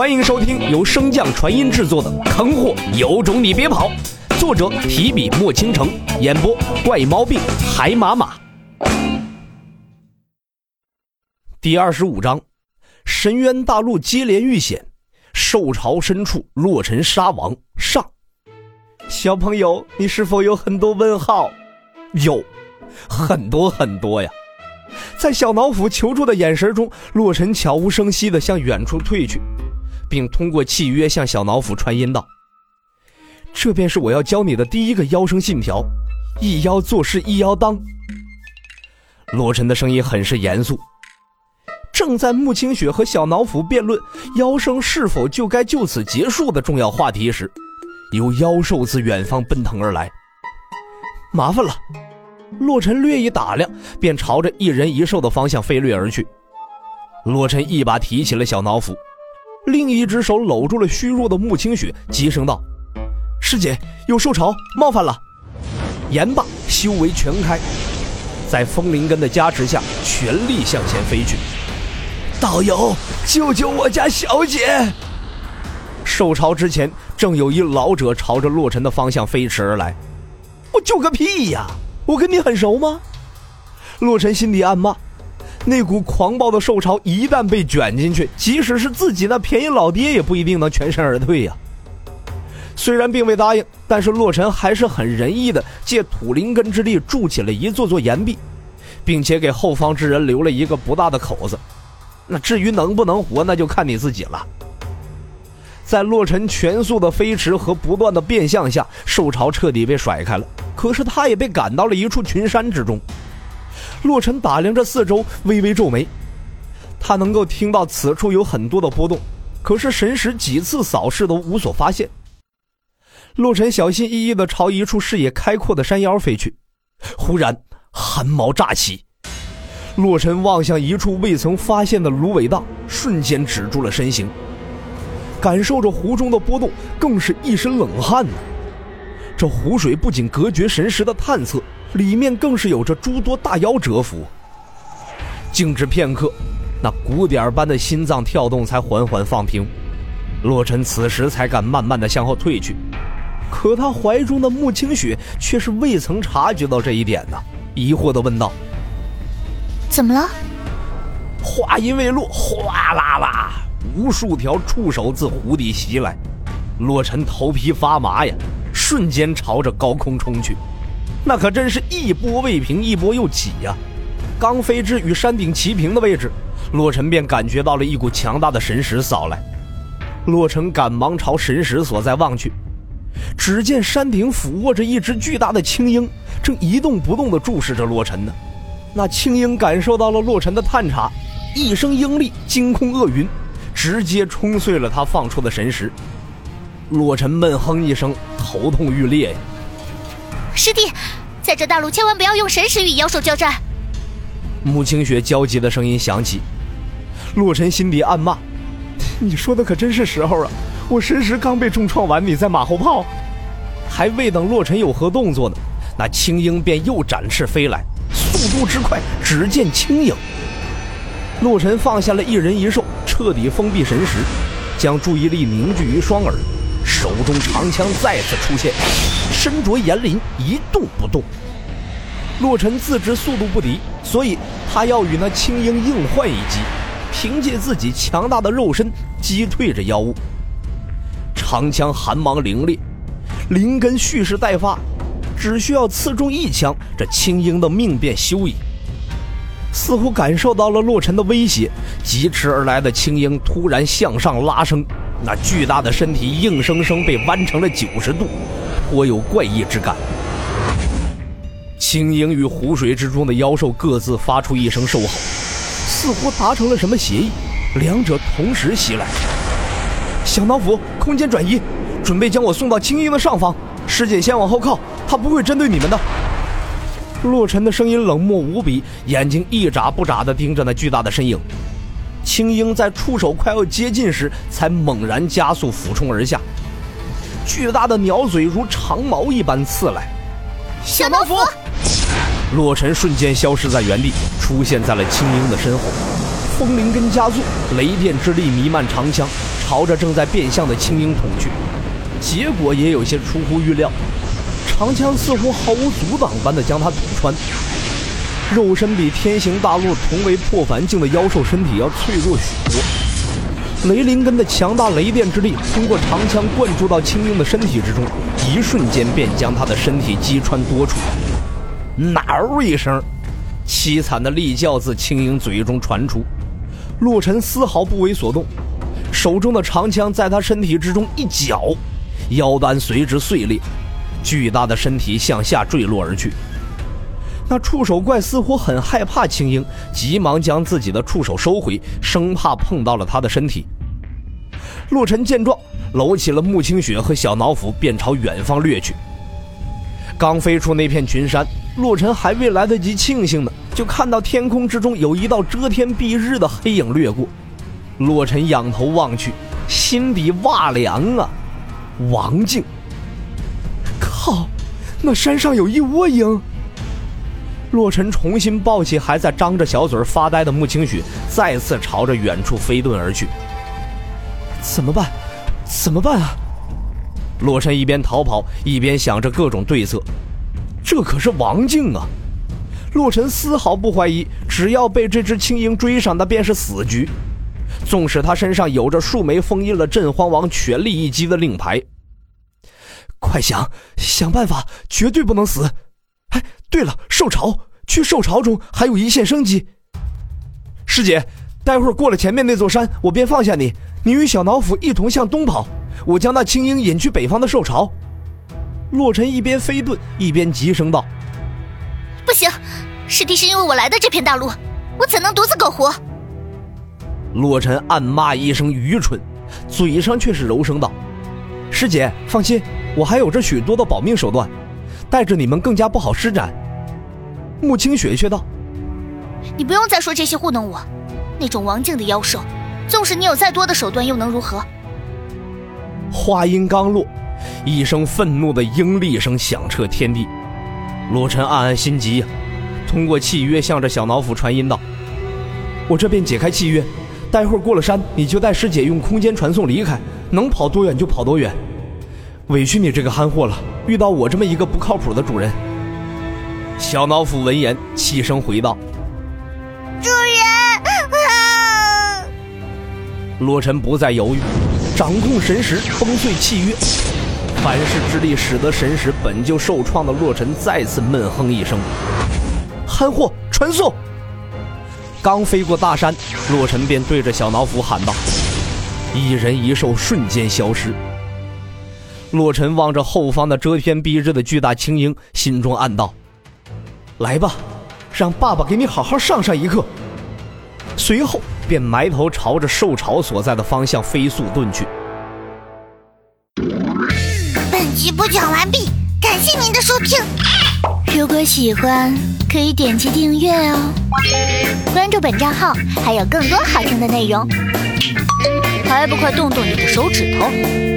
欢迎收听由升降传音制作的《坑货有种你别跑》，作者提笔墨倾城，演播怪毛病海马马。第二十五章：深渊大陆接连遇险，兽潮深处洛尘杀王上。小朋友，你是否有很多问号？有，很多很多呀！在小脑斧求助的眼神中，洛尘悄无声息地向远处退去，并通过契约向小脑斧传音道：“这便是我要教你的第一个妖生信条，一妖做事一妖当。”洛尘的声音很是严肃。正在穆清雪和小脑斧辩论妖生是否就该就此结束的重要话题时，有妖兽自远方奔腾而来。麻烦了。洛尘略一打量，便朝着一人一兽的方向飞掠而去。洛尘一把提起了小脑斧，另一只手搂住了虚弱的穆清雪，急声道：“师姐，有兽潮冒犯了！”言罢，修为全开，在风灵根的加持下，全力向前飞去。道友，救救我家小姐！兽潮之前，正有一老者朝着洛尘的方向飞驰而来。我救个屁呀！我跟你很熟吗？洛尘心底暗骂，那股狂暴的兽潮一旦被卷进去，即使是自己那便宜老爹也不一定能全身而退呀。虽然并未答应，但是洛尘还是很仁义的，借土灵根之力筑起了一座座岩壁，并且给后方之人留了一个不大的口子。那至于能不能活，那就看你自己了。在洛尘全速的飞驰和不断的变向下，兽潮彻底被甩开了。可是他也被赶到了一处群山之中。洛尘打量着四周，微微皱眉。他能够听到此处有很多的波动，可是神识几次扫视都无所发现。洛尘小心翼翼地朝一处视野开阔的山腰飞去，忽然寒毛乍起。洛尘望向一处未曾发现的芦苇荡，瞬间止住了身形。感受着湖中的波动，更是一身冷汗呢。这湖水不仅隔绝神识的探测，里面更是有着诸多大妖蛰伏。静止片刻，那鼓点般的心脏跳动才缓缓放平。洛尘此时才敢慢慢的向后退去，可他怀中的穆清雪却是未曾察觉到这一点呢，疑惑的问道：“怎么了？”话音未落，哗啦啦，无数条触手自湖底袭来，洛尘头皮发麻呀。瞬间朝着高空冲去，那可真是一波未平，一波又起呀！刚飞至与山顶齐平的位置，洛尘便感觉到了一股强大的神识扫来。洛尘赶忙朝神识所在望去，只见山顶俯卧着一只巨大的青鹰，正一动不动地注视着洛尘呢。那青鹰感受到了洛尘的探查，一声鹰力惊空厄云，直接冲碎了他放出的神识。洛尘闷哼一声，头痛欲裂呀！师弟，在这大陆千万不要用神识与妖兽交战。穆清雪焦急的声音响起，洛尘心底暗骂：“你说的可真是时候啊！我神识刚被重创完，你在马后炮。”还未等洛尘有何动作呢，那青鹰便又展翅飞来，速度之快，只见轻影。洛尘放下了一人一兽，彻底封闭神识，将注意力凝聚于双耳。手中长枪再次出现，身着岩鳞，一动不动。洛尘自知速度不敌，所以他要与那青鹰硬换一击，凭借自己强大的肉身击退这妖物。长枪寒芒凌冽，灵根蓄势待发，只需要刺中一枪，这青鹰的命便休矣。似乎感受到了洛尘的威胁，疾驰而来的青鹰突然向上拉升。那巨大的身体硬生生被弯成了九十度，颇有怪异之感。青鹰与湖水之中的妖兽各自发出一声兽吼，似乎达成了什么协议，两者同时袭来。小脑斧，空间转移，准备将我送到青鹰的上方。师姐先往后靠，他不会针对你们的。洛尘的声音冷漠无比，眼睛一眨不眨地盯着那巨大的身影。青鹰在触手快要接近时，才猛然加速俯冲而下，巨大的鸟嘴如长矛一般刺来。小脑斧，洛尘瞬间消失在原地，出现在了青鹰的身后。风灵根加速，雷电之力弥漫长枪，朝着正在变向的青鹰捅去。结果也有些出乎预料，长枪似乎毫无阻挡般的将他捅穿。肉身比天行大陆同为破凡境的妖兽身体要脆弱许多。雷灵根的强大雷电之力通过长枪灌注到青鹰的身体之中，一瞬间便将他的身体击穿多处。嗷一声，凄惨的厉叫自青鹰嘴中传出。洛尘丝毫不为所动，手中的长枪在他身体之中一绞，腰丹随之碎裂，巨大的身体向下坠落而去。那触手怪似乎很害怕青樱，急忙将自己的触手收回，生怕碰到了他的身体。洛尘见状，搂起了穆清雪和小脑斧，便朝远方掠去。刚飞出那片群山，洛尘还未来得及庆幸呢，就看到天空之中有一道遮天蔽日的黑影掠过。洛尘仰头望去，心底哇凉啊！王静，靠，那山上有一窝鹰。洛尘重新抱起还在张着小嘴发呆的穆清雪，再次朝着远处飞遁而去。怎么办？怎么办啊？洛尘一边逃跑，一边想着各种对策。这可是王静啊！洛尘丝毫不怀疑，只要被这只青鹰追上，那便是死局。纵使他身上有着数枚封印了镇荒王全力一击的令牌，快想想办法，绝对不能死！哎，对了，受潮，去受潮中还有一线生机。师姐，待会儿过了前面那座山，我便放下你，你与小脑斧一同向东跑，我将那青鹰引去北方的受潮。洛尘一边飞遁一边急声道：“不行，师弟是因为我来的这片大陆，我怎能独自苟活？”洛尘暗骂一声愚蠢，嘴上却是柔声道：“师姐放心，我还有着许多的保命手段。”带着你们更加不好施展。穆清雪却道：“你不用再说这些糊弄我。那种王境的妖兽，纵使你有再多的手段，又能如何？”话音刚落，一声愤怒的鹰厉声响彻天地。罗晨暗暗心急呀，通过契约向着小脑斧传音道：“我这便解开契约，待会儿过了山，你就带师姐用空间传送离开，能跑多远就跑多远。”委屈你这个憨货了，遇到我这么一个不靠谱的主人。小脑斧闻言，气声回道：“主人！”洛尘不再犹豫，掌控神识，崩碎契约。反噬之力使得神识本就受创的洛尘再次闷哼一声：“憨货，传送！”刚飞过大山，洛尘便对着小脑斧喊道：“一人一兽瞬间消失。”洛尘望着后方的遮天蔽日的巨大青鹰，心中暗道：“来吧，让爸爸给你好好上上一课。”随后便埋头朝着兽巢所在的方向飞速遁去。本集播讲完毕，感谢您的收听。如果喜欢，可以点击订阅哦，关注本账号还有更多好听的内容。还不快动动你的手指头！